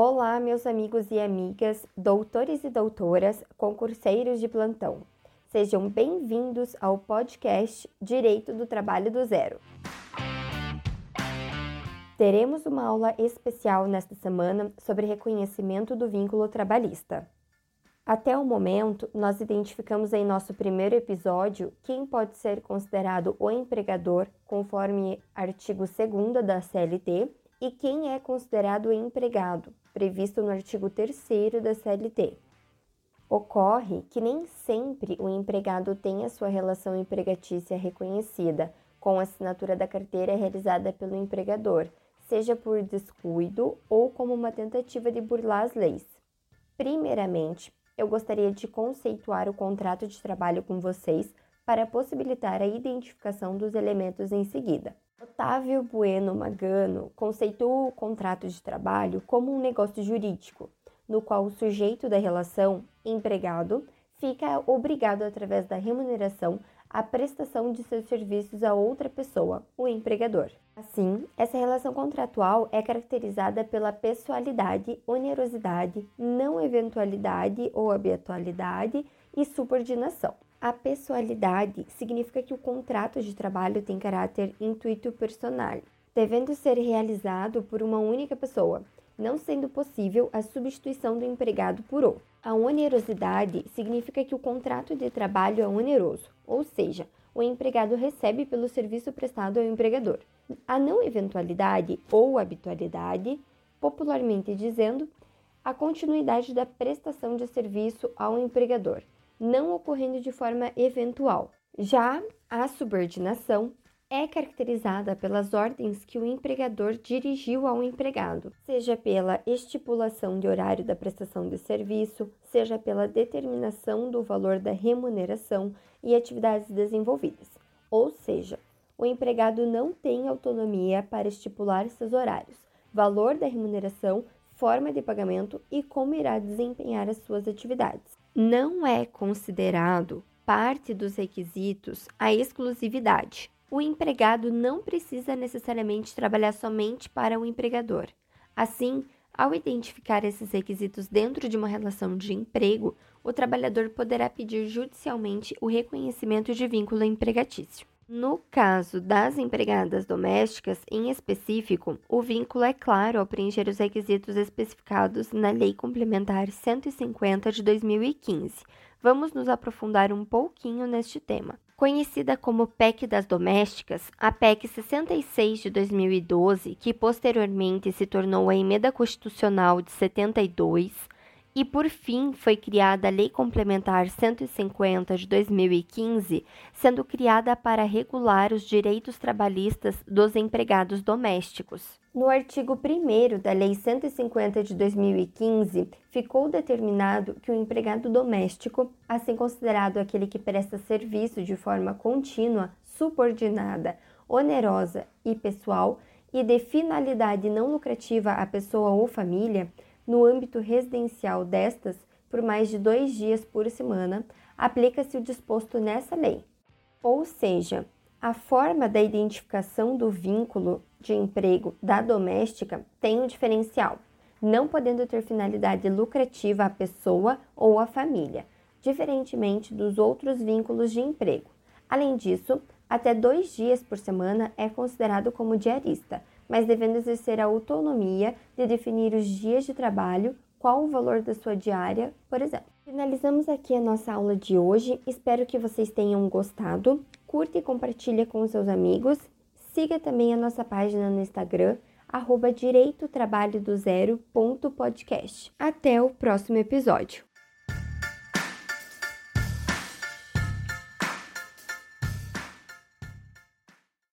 Olá, meus amigos e amigas, doutores e doutoras, concurseiros de plantão. Sejam bem-vindos ao podcast Direito do Trabalho do Zero. Teremos uma aula especial nesta semana sobre reconhecimento do vínculo trabalhista. Até o momento, nós identificamos em nosso primeiro episódio quem pode ser considerado o empregador, conforme artigo 2 da CLT, e quem é considerado empregado, previsto no artigo 3 da CLT. Ocorre que nem sempre o empregado tem a sua relação empregatícia reconhecida com a assinatura da carteira realizada pelo empregador, seja por descuido ou como uma tentativa de burlar as leis. Primeiramente, eu gostaria de conceituar o contrato de trabalho com vocês para possibilitar a identificação dos elementos em seguida. Otávio Bueno Magano conceitou o contrato de trabalho como um negócio jurídico, no qual o sujeito da relação, empregado, fica obrigado, através da remuneração, à prestação de seus serviços a outra pessoa, o empregador. Assim, essa relação contratual é caracterizada pela pessoalidade, onerosidade, não eventualidade ou habitualidade e subordinação. A pessoalidade significa que o contrato de trabalho tem caráter intuito personal, devendo ser realizado por uma única pessoa, não sendo possível a substituição do empregado por outro. A onerosidade significa que o contrato de trabalho é oneroso, ou seja, o empregado recebe pelo serviço prestado ao empregador. A não eventualidade ou habitualidade, popularmente dizendo, a continuidade da prestação de serviço ao empregador não ocorrendo de forma eventual. Já a subordinação é caracterizada pelas ordens que o empregador dirigiu ao empregado, seja pela estipulação de horário da prestação de serviço, seja pela determinação do valor da remuneração e atividades desenvolvidas. Ou seja, o empregado não tem autonomia para estipular esses horários, valor da remuneração, forma de pagamento e como irá desempenhar as suas atividades não é considerado parte dos requisitos a exclusividade. O empregado não precisa necessariamente trabalhar somente para o empregador. Assim, ao identificar esses requisitos dentro de uma relação de emprego, o trabalhador poderá pedir judicialmente o reconhecimento de vínculo empregatício. No caso das empregadas domésticas, em específico, o vínculo é claro ao preencher os requisitos especificados na Lei Complementar 150 de 2015. Vamos nos aprofundar um pouquinho neste tema. Conhecida como PEC das Domésticas, a PEC 66 de 2012, que posteriormente se tornou a Emenda Constitucional de 72, e por fim foi criada a Lei Complementar 150 de 2015, sendo criada para regular os direitos trabalhistas dos empregados domésticos. No artigo 1 da Lei 150 de 2015, ficou determinado que o empregado doméstico, assim considerado aquele que presta serviço de forma contínua, subordinada, onerosa e pessoal, e de finalidade não lucrativa à pessoa ou família, no âmbito residencial destas, por mais de dois dias por semana, aplica-se o disposto nessa lei. Ou seja, a forma da identificação do vínculo de emprego da doméstica tem um diferencial, não podendo ter finalidade lucrativa à pessoa ou à família, diferentemente dos outros vínculos de emprego. Além disso, até dois dias por semana é considerado como diarista, mas devendo exercer a autonomia de definir os dias de trabalho, qual o valor da sua diária, por exemplo. Finalizamos aqui a nossa aula de hoje. Espero que vocês tenham gostado. Curta e compartilhe com seus amigos. Siga também a nossa página no Instagram, arroba direitotrabalhodozero.podcast. Até o próximo episódio.